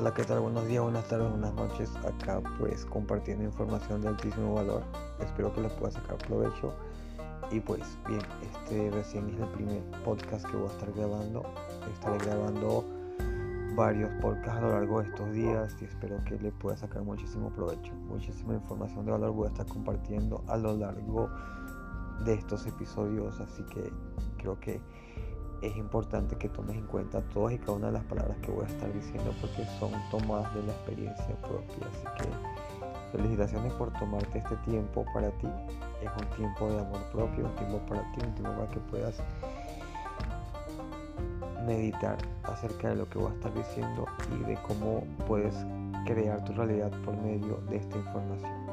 Hola, ¿qué tal? Buenos días, buenas tardes, buenas noches. Acá pues compartiendo información de altísimo valor. Espero que les pueda sacar provecho. Y pues bien, este recién es el primer podcast que voy a estar grabando. Estaré grabando varios podcasts a lo largo de estos días y espero que le pueda sacar muchísimo provecho. Muchísima información de valor voy a estar compartiendo a lo largo de estos episodios, así que creo que es importante que tomes en cuenta todas y cada una de las palabras que voy a estar diciendo porque son tomadas de la experiencia propia. Así que felicitaciones por tomarte este tiempo para ti. Es un tiempo de amor propio, un tiempo para ti, un tiempo para que puedas meditar acerca de lo que voy a estar diciendo y de cómo puedes crear tu realidad por medio de esta información.